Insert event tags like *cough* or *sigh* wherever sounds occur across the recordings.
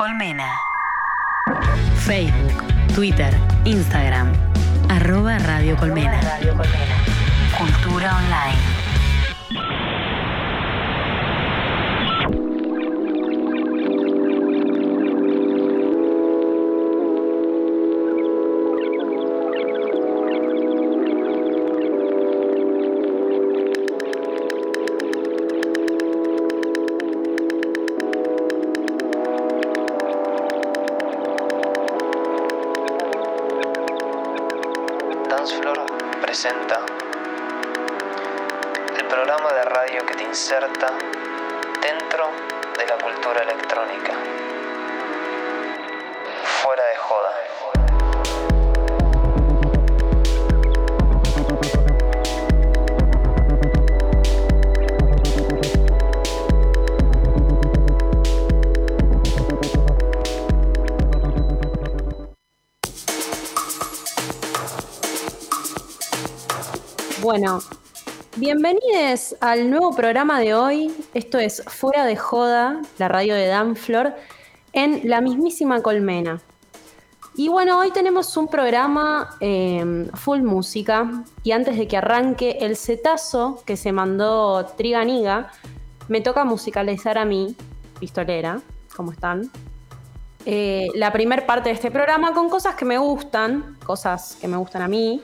Colmena. Facebook, Twitter, Instagram. Arroba Radio Colmena. Cultura online. Bueno, bienvenidos al nuevo programa de hoy. Esto es Fuera de Joda, la radio de Danflor, en la mismísima Colmena. Y bueno, hoy tenemos un programa eh, full música. Y antes de que arranque el setazo que se mandó Triganiga, me toca musicalizar a mí, pistolera. ¿Cómo están? Eh, la primer parte de este programa con cosas que me gustan, cosas que me gustan a mí,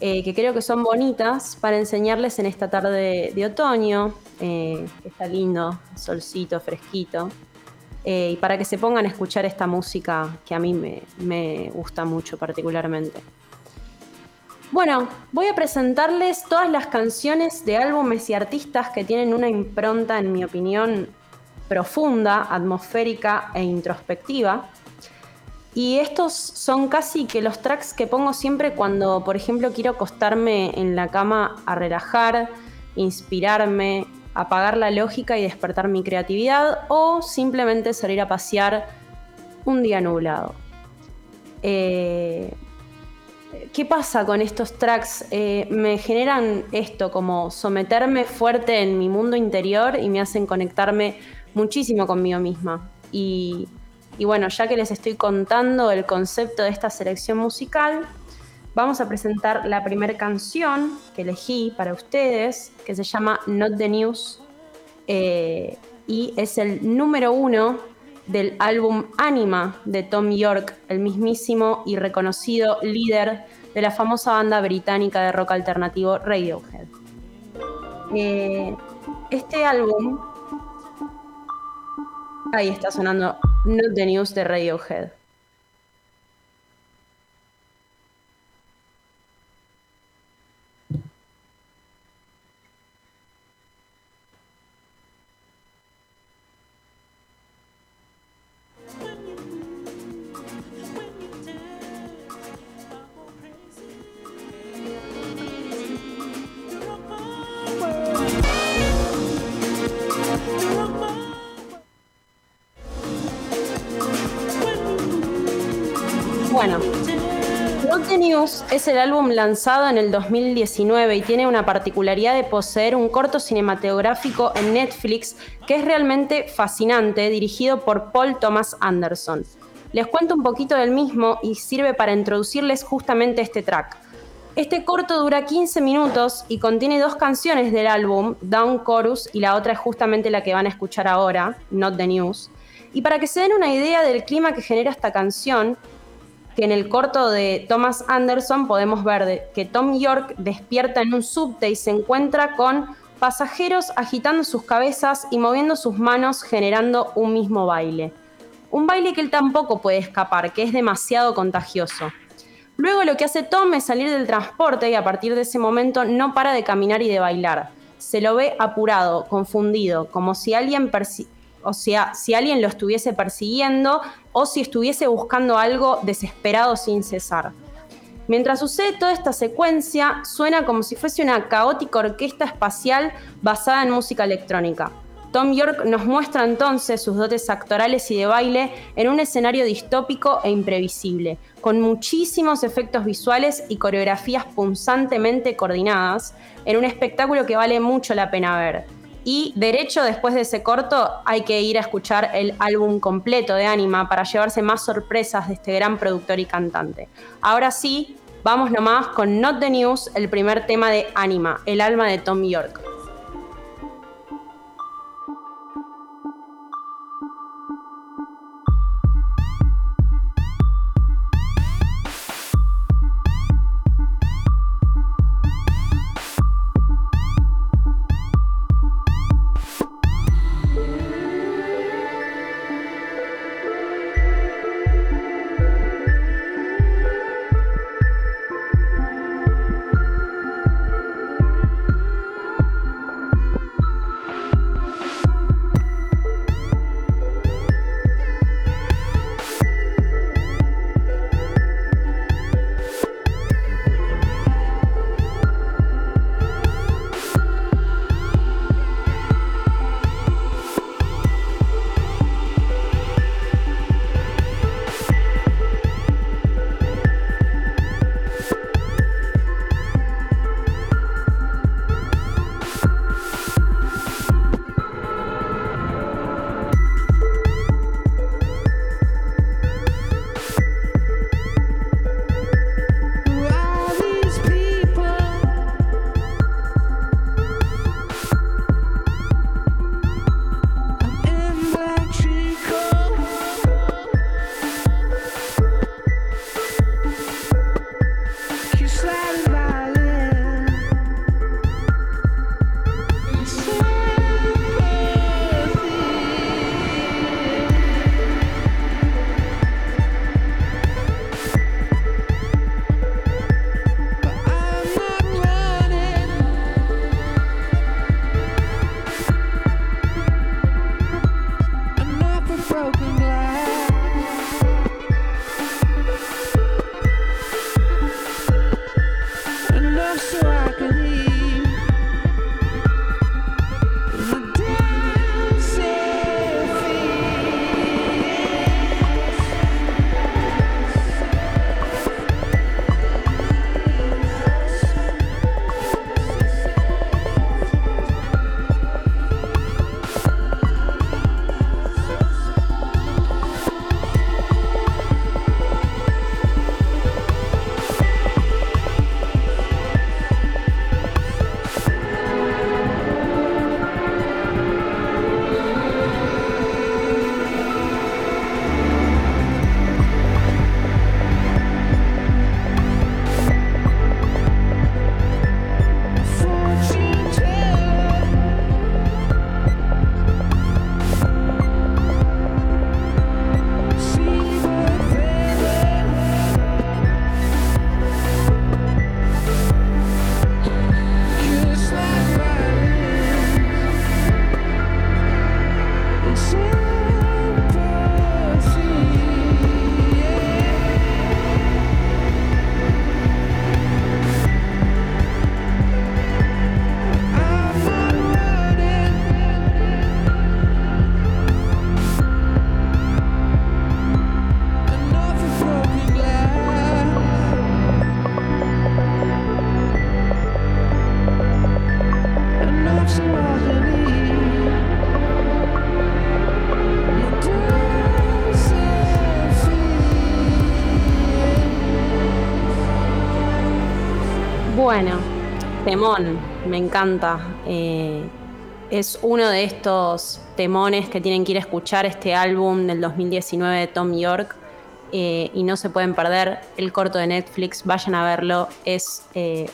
eh, que creo que son bonitas para enseñarles en esta tarde de otoño, eh, está lindo, solcito, fresquito, eh, y para que se pongan a escuchar esta música que a mí me, me gusta mucho particularmente. Bueno, voy a presentarles todas las canciones de álbumes y artistas que tienen una impronta, en mi opinión, profunda, atmosférica e introspectiva. Y estos son casi que los tracks que pongo siempre cuando, por ejemplo, quiero acostarme en la cama a relajar, inspirarme, apagar la lógica y despertar mi creatividad o simplemente salir a pasear un día nublado. Eh, ¿Qué pasa con estos tracks? Eh, me generan esto, como someterme fuerte en mi mundo interior y me hacen conectarme muchísimo conmigo misma. Y y bueno, ya que les estoy contando el concepto de esta selección musical, vamos a presentar la primera canción que elegí para ustedes, que se llama Not the News, eh, y es el número uno del álbum Anima de Tom York, el mismísimo y reconocido líder de la famosa banda británica de rock alternativo Radiohead. Eh, este álbum, ahí está sonando Not the News de Radiohead. Es el álbum lanzado en el 2019 y tiene una particularidad de poseer un corto cinematográfico en Netflix que es realmente fascinante, dirigido por Paul Thomas Anderson. Les cuento un poquito del mismo y sirve para introducirles justamente este track. Este corto dura 15 minutos y contiene dos canciones del álbum, Down Chorus y la otra es justamente la que van a escuchar ahora, Not the News. Y para que se den una idea del clima que genera esta canción, que en el corto de Thomas Anderson podemos ver que Tom York despierta en un subte y se encuentra con pasajeros agitando sus cabezas y moviendo sus manos generando un mismo baile. Un baile que él tampoco puede escapar, que es demasiado contagioso. Luego lo que hace Tom es salir del transporte y a partir de ese momento no para de caminar y de bailar. Se lo ve apurado, confundido, como si alguien o sea, si alguien lo estuviese persiguiendo o si estuviese buscando algo desesperado sin cesar. Mientras sucede toda esta secuencia, suena como si fuese una caótica orquesta espacial basada en música electrónica. Tom York nos muestra entonces sus dotes actorales y de baile en un escenario distópico e imprevisible, con muchísimos efectos visuales y coreografías punzantemente coordinadas, en un espectáculo que vale mucho la pena ver. Y derecho, después de ese corto, hay que ir a escuchar el álbum completo de Anima para llevarse más sorpresas de este gran productor y cantante. Ahora sí, vamos nomás con Not the News, el primer tema de Anima, el alma de Tom York. Temón, me encanta. Eh, es uno de estos temones que tienen que ir a escuchar este álbum del 2019 de Tom York eh, y no se pueden perder el corto de Netflix, vayan a verlo, es eh,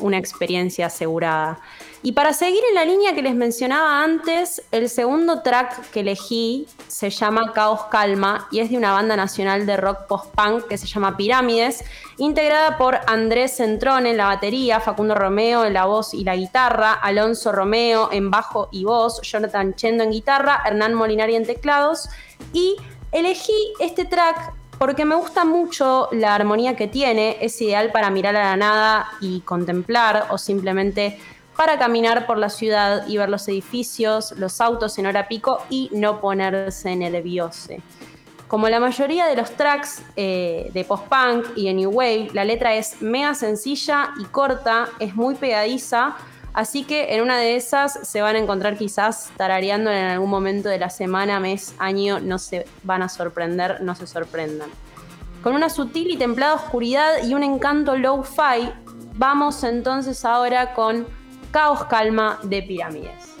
una experiencia asegurada. Y para seguir en la línea que les mencionaba antes, el segundo track que elegí se llama Caos Calma y es de una banda nacional de rock post-punk que se llama Pirámides, integrada por Andrés Centrón en la batería, Facundo Romeo en la voz y la guitarra, Alonso Romeo en bajo y voz, Jonathan Chendo en guitarra, Hernán Molinari en teclados. Y elegí este track porque me gusta mucho la armonía que tiene, es ideal para mirar a la nada y contemplar o simplemente para caminar por la ciudad y ver los edificios, los autos en hora pico y no ponerse nerviose. Como la mayoría de los tracks eh, de post-punk y de New Wave, la letra es mega sencilla y corta, es muy pegadiza, Así que en una de esas se van a encontrar quizás tarareando en algún momento de la semana, mes, año, no se van a sorprender, no se sorprendan. Con una sutil y templada oscuridad y un encanto low-fi, vamos entonces ahora con Caos Calma de Pirámides.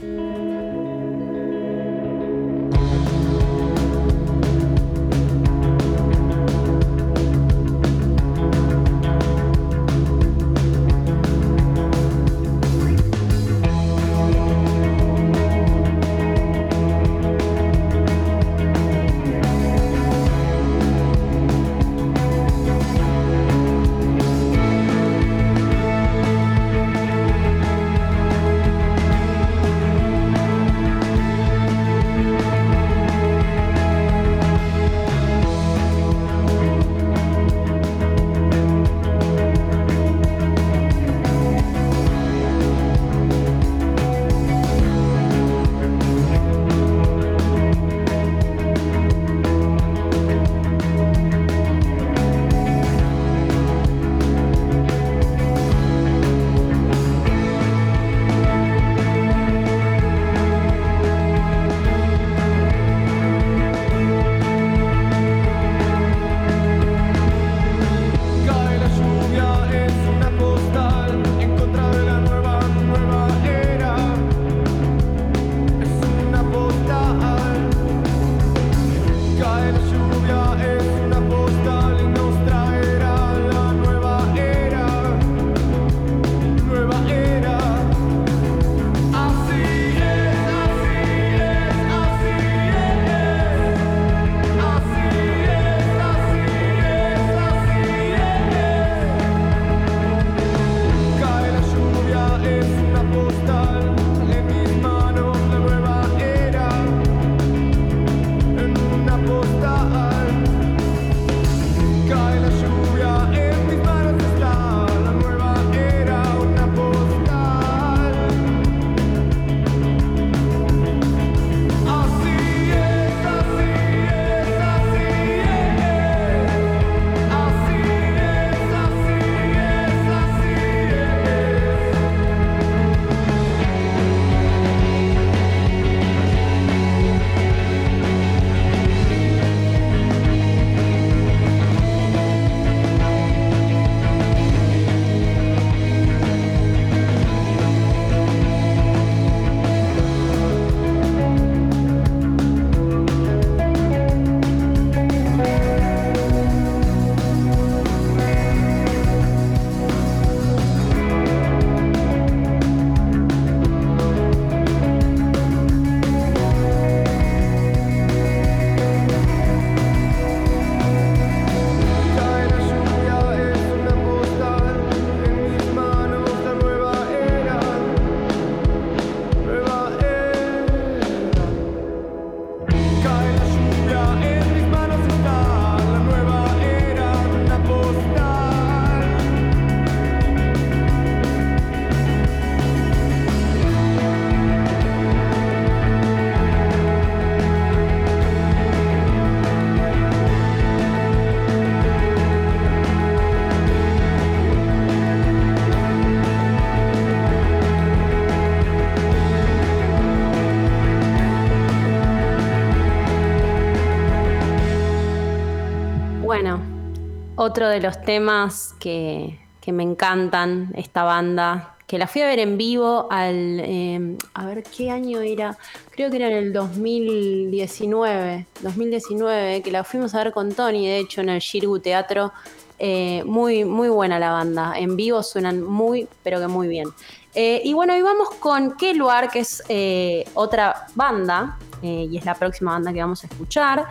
Otro de los temas que, me encantan, esta banda, que la fui a ver en vivo al, em, a ver qué año era, creo que era en el 2019, 2019, que la fuimos a ver con Tony, de hecho, en el Shirgu Teatro. Eh, muy, muy buena la banda, en vivo suenan muy, pero que muy bien. Eh, y bueno, y vamos con Keluar, que es eh, otra banda, y es la próxima banda que vamos a escuchar.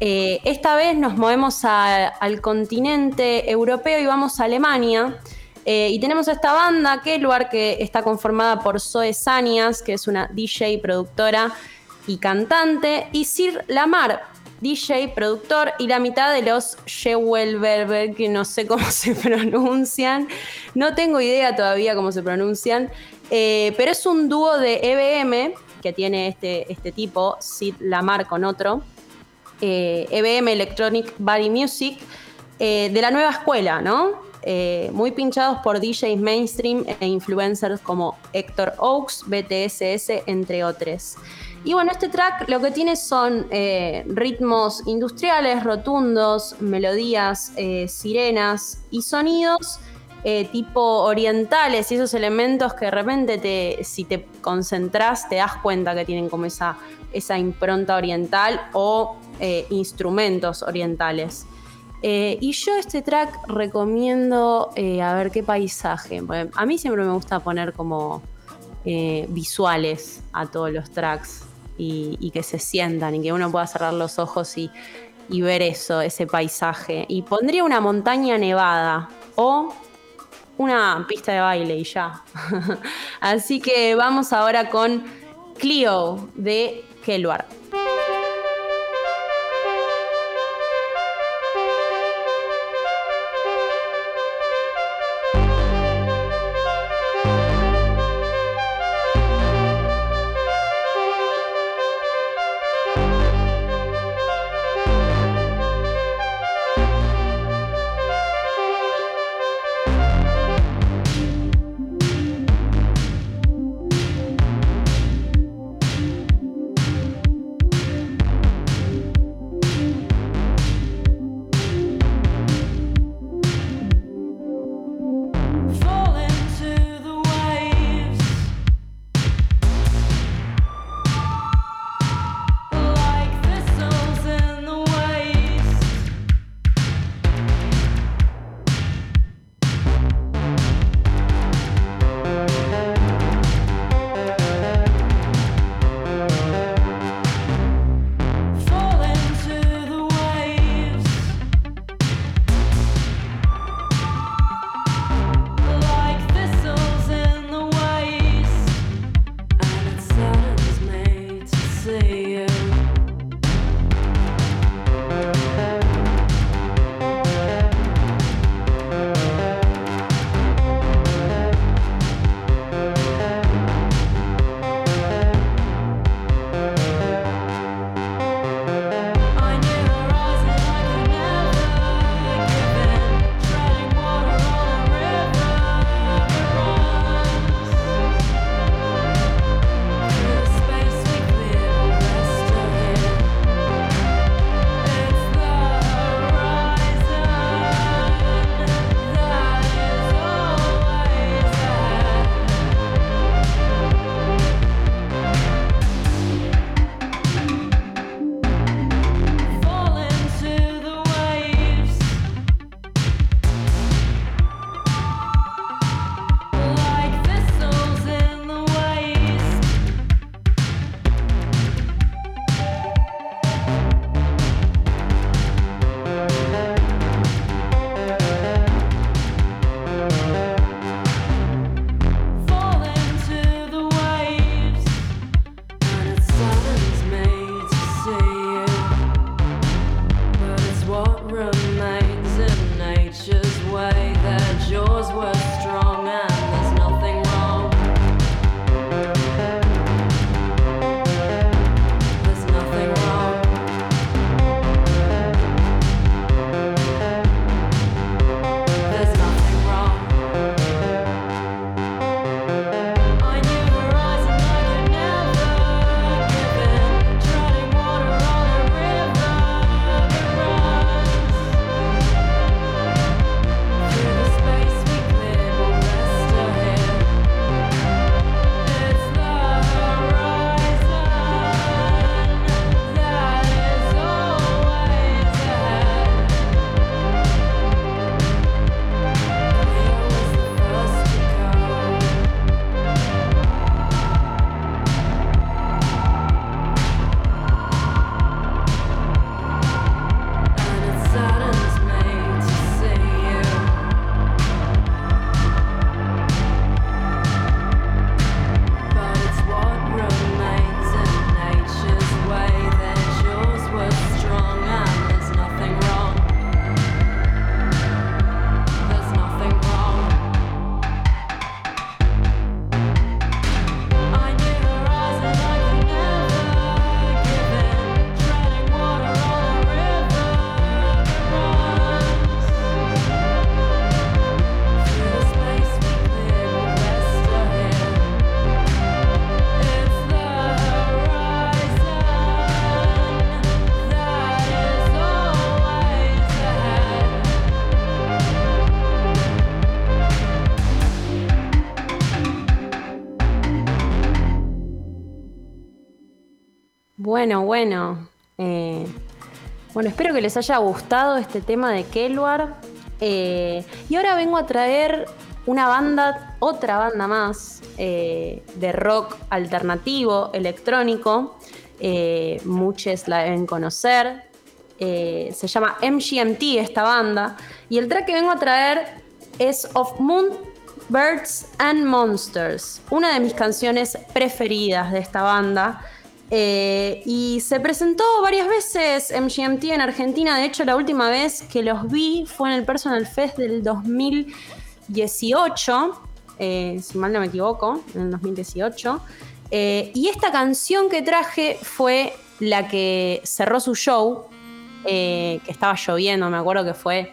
Eh, esta vez nos movemos al continente europeo y vamos a Alemania. Eh, y tenemos esta banda, Keluar, que está conformada por Zoe Sanias, que es una DJ, productora y cantante, y Sir Lamar, DJ, productor, y la mitad de los Schewelberber, que no sé cómo *laughs* se pronuncian. No tengo idea todavía cómo se pronuncian, eh, pero es un dúo de EBM que tiene este, este tipo, Sid Lamar con otro. EBM eh, e Electronic Body Music, eh, de la nueva escuela, ¿no? eh, muy pinchados por DJs mainstream e influencers como Héctor Oaks, BTSS, entre otros. Y bueno, este track lo que tiene son ritmos industriales, rotundos, melodías, sirenas y sonidos tipo orientales y esos elementos que de repente te, si te concentras te das cuenta que tienen como esa, esa impronta oriental o instrumentos orientales. Eh, y yo este track recomiendo eh, a ver qué paisaje. A mí siempre me gusta poner como eh, visuales a todos los tracks y, que se sientan y que uno pueda cerrar los ojos y, y ver eso, ese paisaje. Y pondría una montaña nevada o una pista de baile y ya. *laughs* Así que vamos ahora con Clio de Keluar. Espero que les haya gustado este tema de Kelwar. Eh, y ahora vengo a traer una banda, otra banda más eh, de rock alternativo, electrónico. muchos la deben conocer. se llama MGMT esta banda. Y el track que vengo a traer es Of Moon Birds and Monsters, una de mis canciones preferidas de esta banda. Eh, y se presentó varias veces MGMT en Argentina. De hecho, la última vez que los vi fue en el Personal Fest del 2018, eh, si mal no me equivoco, en el 2018. Eh, y esta canción que traje fue la que cerró su show, que estaba lloviendo, me acuerdo que fue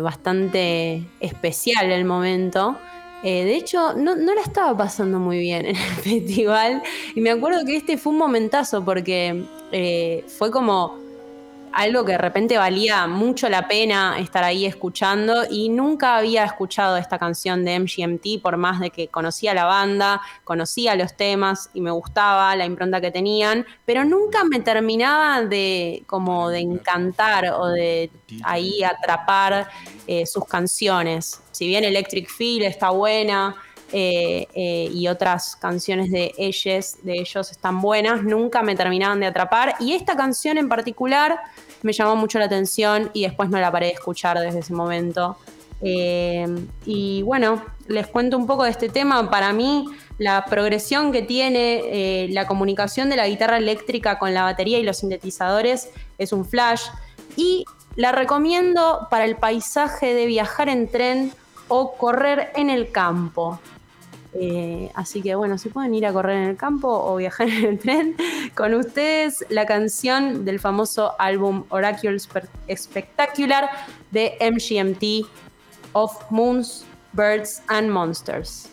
bastante especial el momento. Eh, de hecho, no, la estaba pasando muy bien en el *laughs* festival. Y me acuerdo que este fue un momentazo porque eh, fue como algo que de repente valía mucho la pena estar ahí escuchando y nunca había escuchado esta canción de MGMT por más de que conocía la banda, conocía los temas y me gustaba la impronta que tenían, pero nunca me terminaba de como de encantar o de ahí atrapar eh, sus canciones. Si bien Electric Feel está buena, eh, eh, y otras canciones de ellos, de ellos están buenas, nunca me terminaban de atrapar. Y esta canción en particular me llamó mucho la atención y después no la paré de escuchar desde ese momento. Eh, y bueno, les cuento un poco de este tema. Para mí, la progresión que tiene la comunicación de la guitarra eléctrica con la batería y los sintetizadores es un flash. Y la recomiendo para el paisaje de viajar en tren o correr en el campo. Eh, así que bueno, si pueden ir a correr en el campo o viajar en el tren, con ustedes la canción del famoso álbum Oracle Spectacular de MGMT of Moons, Birds and Monsters.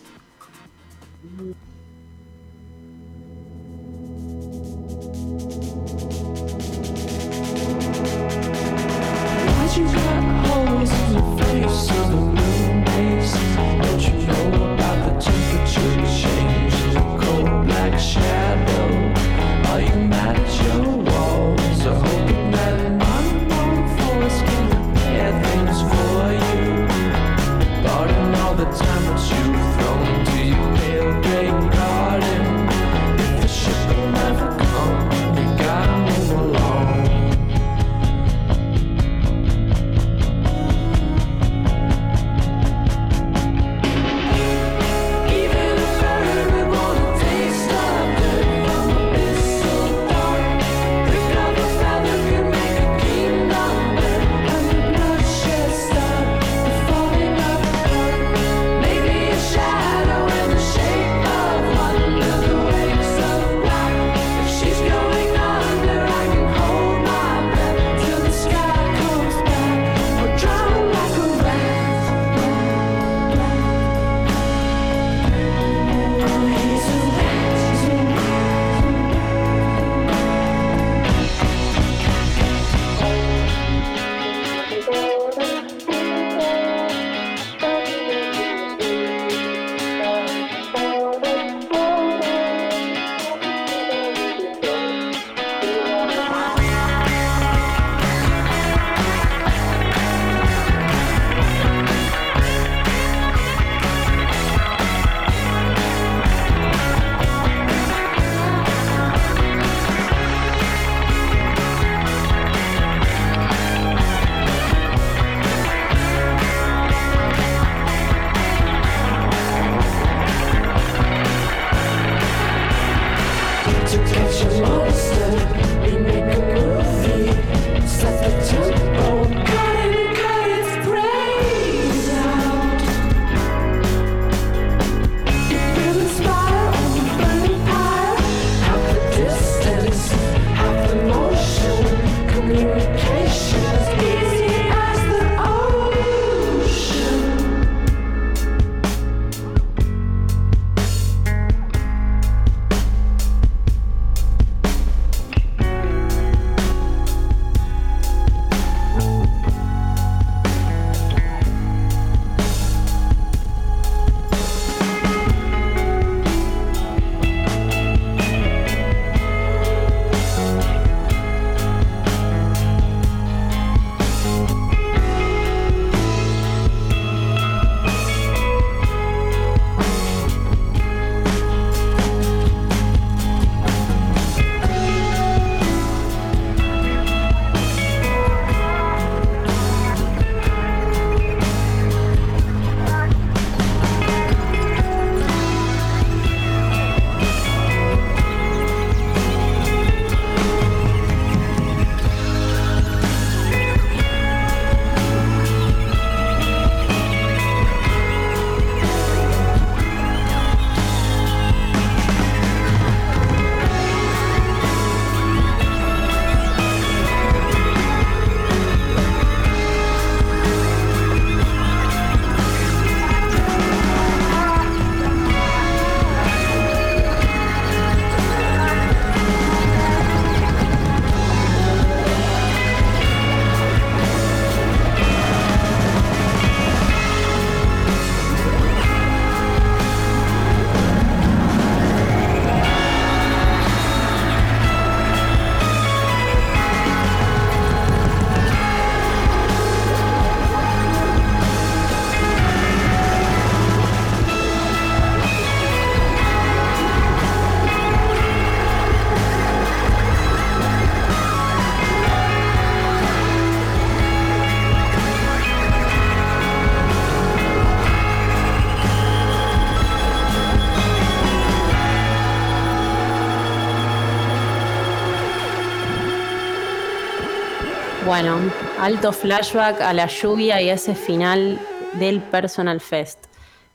Bueno, alto flashback a la lluvia y ese final del Personal Fest.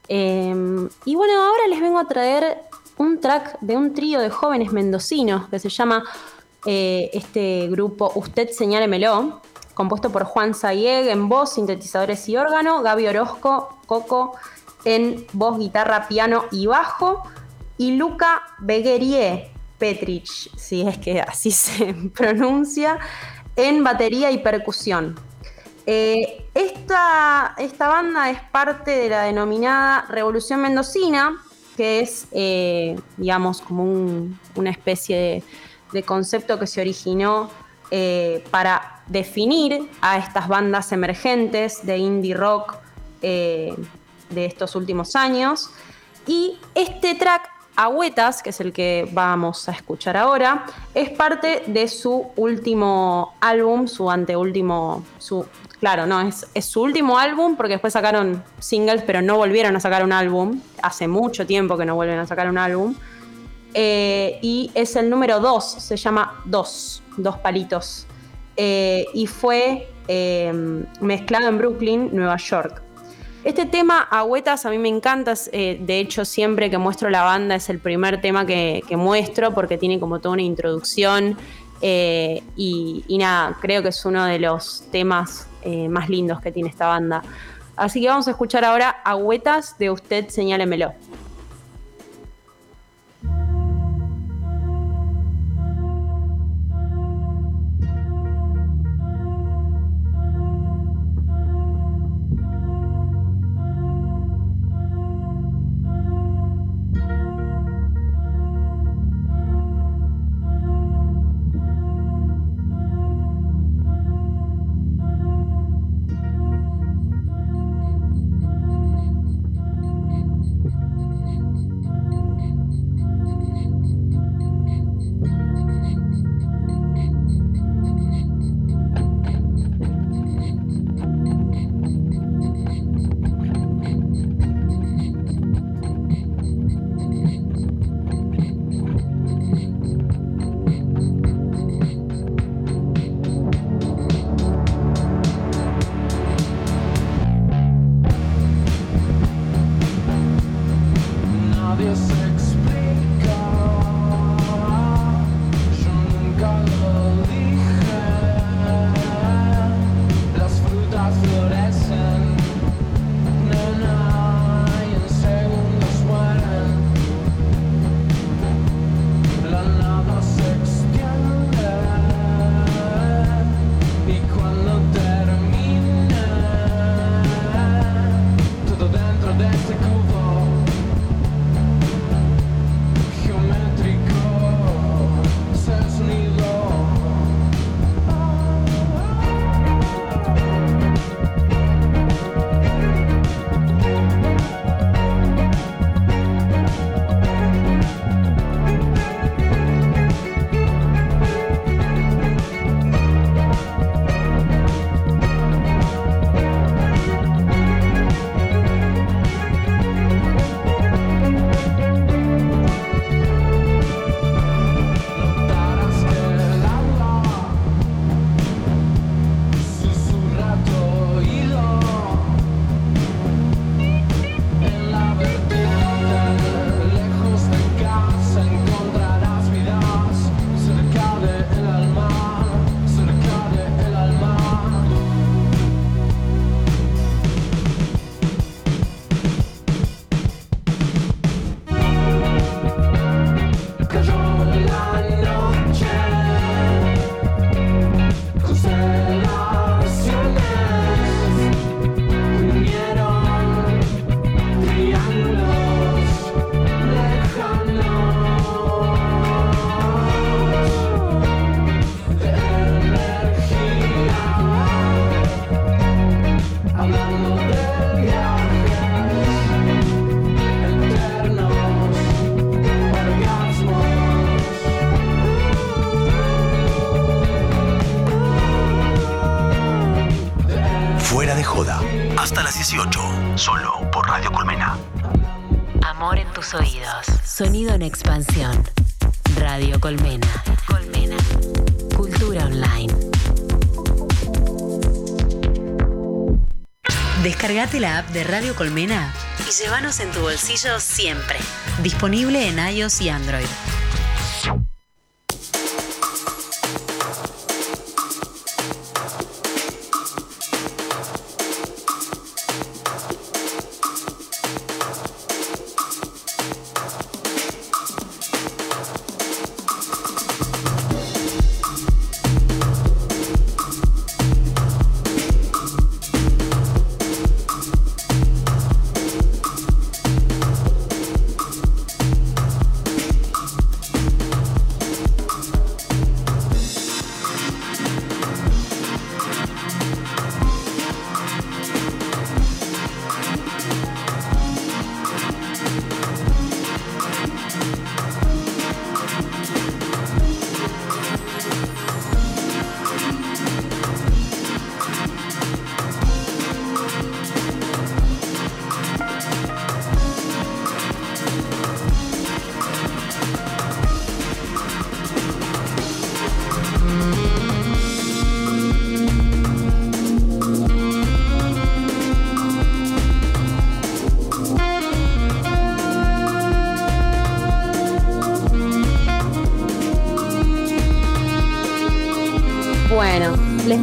Em, y bueno, ahora les vengo a traer un track de un trío de jóvenes mendocinos que se llama eh, este grupo Usted Señálemelo, compuesto por Juan Sayeg en voz, sintetizadores y órgano, Gaby Orozco, Coco en voz, guitarra, piano y bajo, y Luca Beguerie Petrich, si es que así *laughs* se pronuncia, en batería y percusión. Eh, esta, esta, banda es parte de la denominada Revolución Mendocina, que es, eh, digamos, como una especie de, concepto que se originó eh, para definir a estas bandas emergentes de indie rock de estos últimos años. Y este track Agüetas, que es el que vamos a escuchar ahora, es parte de su último álbum, su anteúltimo, su, claro, no, es, su último álbum porque después sacaron singles, pero no volvieron a sacar un álbum. Hace mucho tiempo que no vuelven a sacar un álbum. Eh, y es el número 2, se llama Dos, Dos Palitos. Eh, y fue eh, mezclado en Brooklyn, Nueva York. Este tema, Agüetas, a mí me encanta. Eh, de hecho, siempre que muestro la banda es el primer tema que, muestro porque tiene como toda una introducción. Eh, y, nada, creo que es uno de los temas eh, más lindos que tiene esta banda. Así que vamos a escuchar ahora Agüetas de Usted Señálemelo. Radio Colmena. Colmena. Cultura Online. Descargate la app de Radio Colmena y llévanos en tu bolsillo siempre. Disponible en iOS y Android.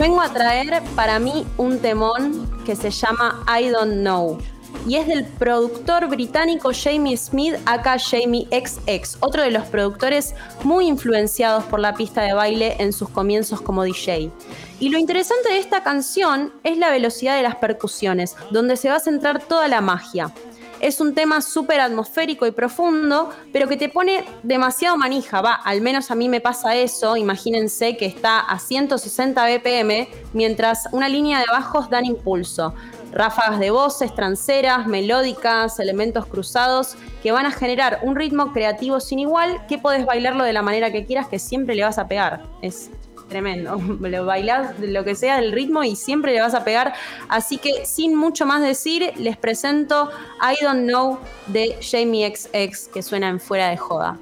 Vengo a traer para mí un temón que se llama I Don't Know. Y es del productor británico Jamie Smith, acá Jamie XX, otro de los productores muy influenciados por la pista de baile en sus comienzos como DJ. Y lo interesante de esta canción es la velocidad de las percusiones, donde se va a centrar toda la magia. Es un tema súper atmosférico y profundo, pero que te pone demasiado manija, va, al menos a mí me pasa eso, imagínense que está a 160 BPM, mientras una línea de bajos dan impulso. Ráfagas de voces tranceras, melódicas, elementos cruzados que van a generar un ritmo creativo sin igual que podés bailarlo de la manera que quieras, que siempre le vas a pegar. Es tremendo. *laughs* Lo bailás lo que sea del ritmo y siempre le vas a pegar. Así que sin mucho más decir, les presento I Don't Know de Jamie XX que suena en fuera de joda.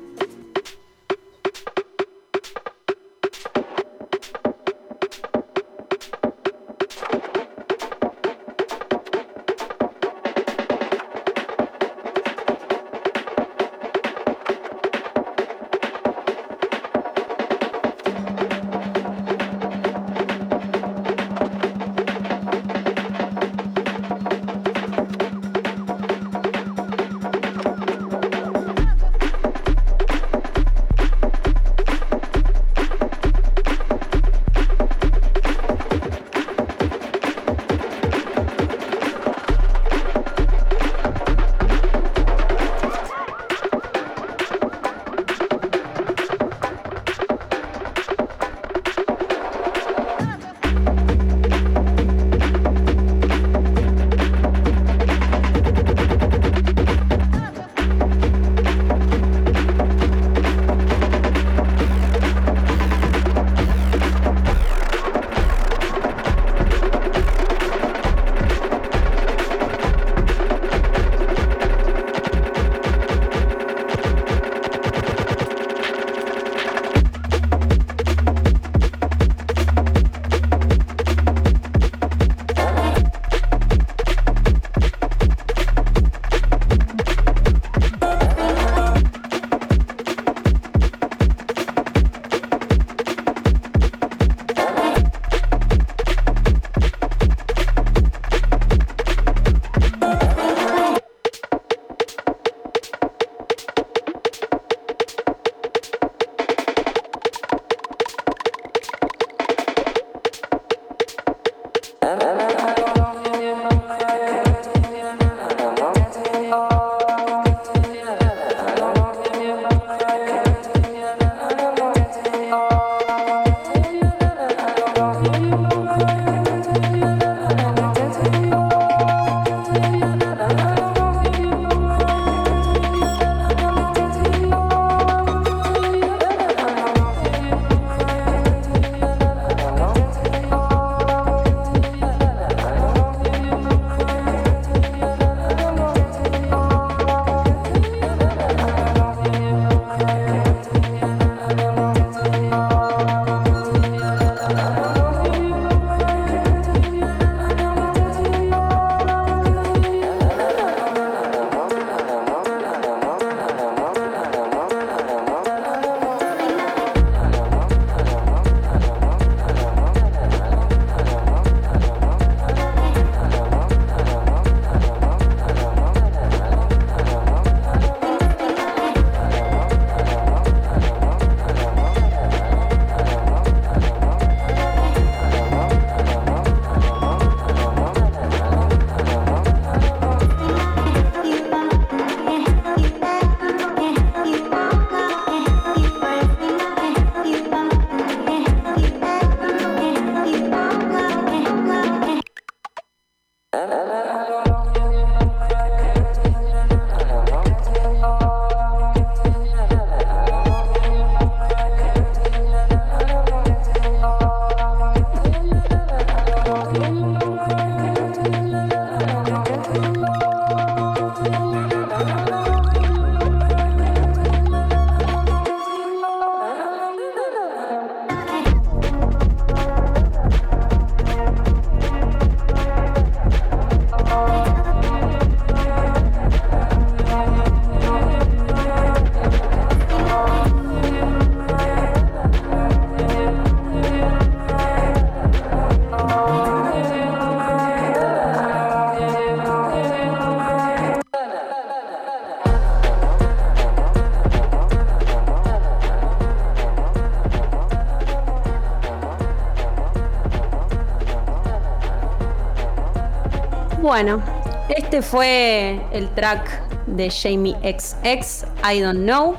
Bueno, este fue el track de Jamie XX, I Don't Know.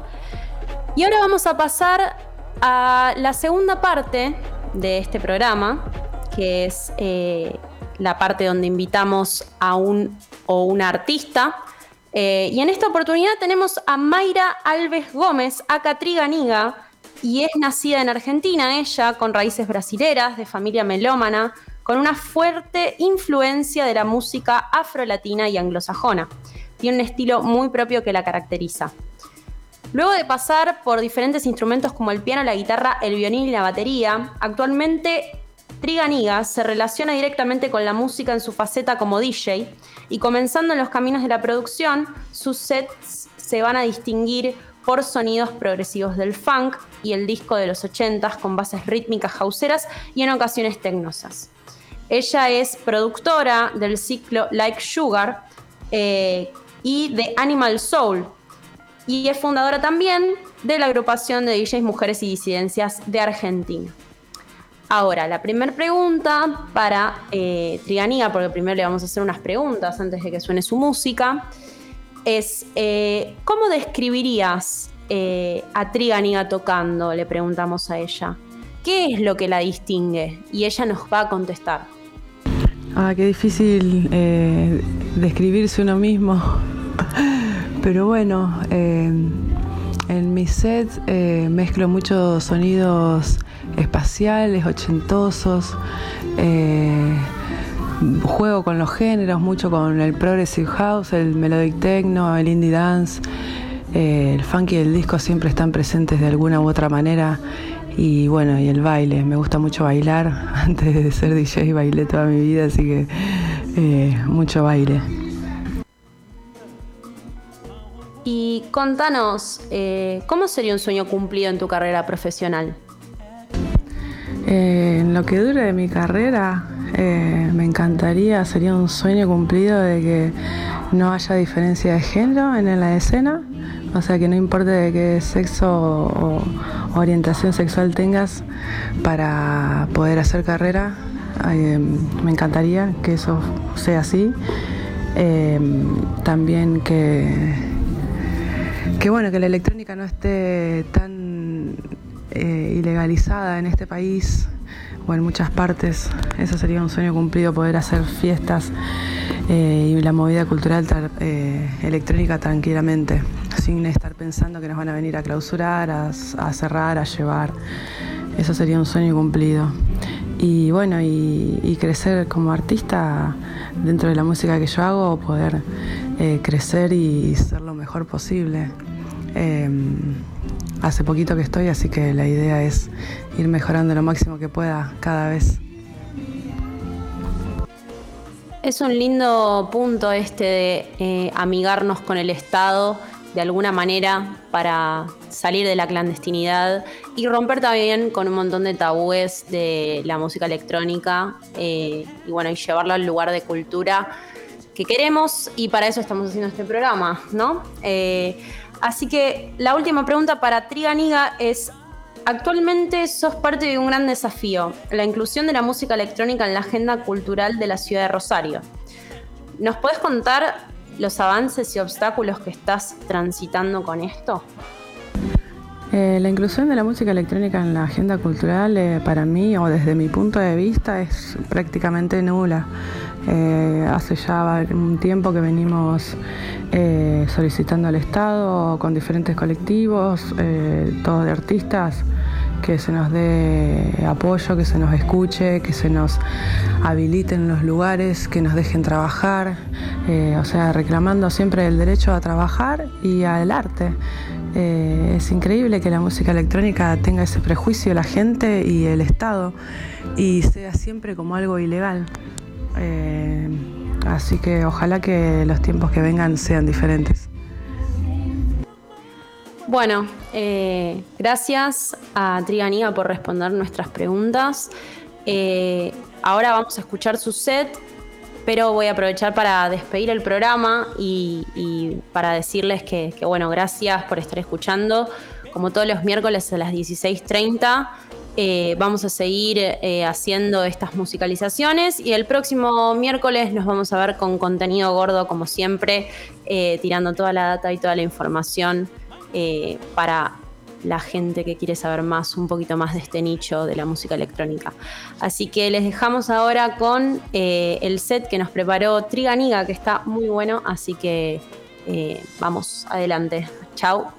Y ahora vamos a pasar a la segunda parte de este programa, que es eh, la parte donde invitamos a un o una artista. Eh, y en esta oportunidad tenemos a Mayra Alves Gómez, a Catriganiga, y es nacida en Argentina, ella, con raíces brasileras, de familia melómana, con una fuerte influencia de la música afrolatina y anglosajona. Tiene un estilo muy propio que la caracteriza. Luego de pasar por diferentes instrumentos como el piano, la guitarra, el violín y la batería, actualmente Triganiga se relaciona directamente con la música en su faceta como DJ y comenzando en los caminos de la producción, sus sets se van a distinguir por sonidos progresivos del funk y el disco de los 80s con bases rítmicas hauseras y en ocasiones tecnosas. Ella es productora del ciclo Like Sugar eh, y de Animal Soul. Y es fundadora también de la agrupación de DJs Mujeres y Disidencias de Argentina. Ahora, la primera pregunta para eh, porque primero le vamos a hacer unas preguntas antes de que suene su música, es eh, ¿cómo describirías eh, a Triganiga tocando? Le preguntamos a ella. ¿Qué es lo que la distingue? Y ella nos va a contestar. Ah, qué difícil eh, describirse uno mismo. *laughs* Pero bueno, eh, en mi set eh, mezclo muchos sonidos espaciales, ochentosos. juego con los géneros, mucho con el progressive house, el melodic techno, el indie dance. el funk y el disco siempre están presentes de alguna u otra manera y bueno, y el baile, me gusta mucho bailar. *laughs* Antes de ser DJ bailé toda mi vida, así que eh, mucho baile. Y contanos, eh, ¿cómo sería un sueño cumplido en tu carrera profesional? Eh, en lo que dure de mi carrera, me encantaría, sería un sueño cumplido de que no haya diferencia de género en la escena, o sea que no importe de qué sexo o, orientación sexual tengas para poder hacer carrera. Em, me encantaría que eso sea así. Em, también que, que bueno, que la electrónica no esté tan eh, ilegalizada en este país o en muchas partes. Eso sería un sueño cumplido, poder hacer fiestas eh, y la movida cultural eh, electrónica tranquilamente sin estar pensando que nos van a venir a clausurar, a, cerrar, a llevar. Eso sería un sueño cumplido. Y bueno, y, crecer como artista dentro de la música que yo hago, poder eh, crecer y ser lo mejor posible. Em, hace poquito que estoy, así que la idea es ir mejorando lo máximo que pueda cada vez. Es un lindo punto este de eh, amigarnos con el Estado de alguna manera para salir de la clandestinidad y romper también con un montón de tabúes de la música electrónica eh, y bueno, y llevarlo al lugar de cultura que queremos y para eso estamos haciendo este programa, ¿no? Eh, así que la última pregunta para Triganiga es, actualmente sos parte de un gran desafío, la inclusión de la música electrónica en la agenda cultural de la ciudad de Rosario. ¿Nos puedes contar los avances y obstáculos que estás transitando con esto? Eh, la inclusión de la música electrónica en la agenda cultural eh, para mí o desde mi punto de vista es prácticamente nula. Eh, hace ya un tiempo que venimos eh, solicitando al Estado con diferentes colectivos, todos de artistas, que se nos dé apoyo, que se nos escuche, que se nos habiliten los lugares, que nos dejen trabajar, eh, o sea, reclamando siempre el derecho a trabajar y al arte. Eh, es increíble que la música electrónica tenga ese prejuicio la gente y el Estado y sea siempre como algo ilegal. Eh, así que ojalá que los tiempos que vengan sean diferentes. Bueno, eh, gracias a Triganiga por responder nuestras preguntas. Eh, ahora vamos a escuchar su set, pero voy a aprovechar para despedir el programa y, para decirles que, bueno, gracias por estar escuchando. Como todos los miércoles a las 16.30. Eh, vamos a seguir haciendo estas musicalizaciones y el próximo miércoles nos vamos a ver con contenido gordo como siempre, tirando toda la data y toda la información eh, para la gente que quiere saber más, un poquito más de este nicho de la música electrónica. Así que les dejamos ahora con eh, el set que nos preparó Triganiga, que está muy bueno, así que eh, vamos adelante. Chao.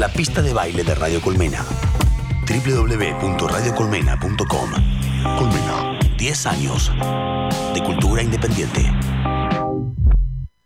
La pista de baile de Radio Colmena. www.radiocolmena.com Colmena, 10 años de cultura independiente.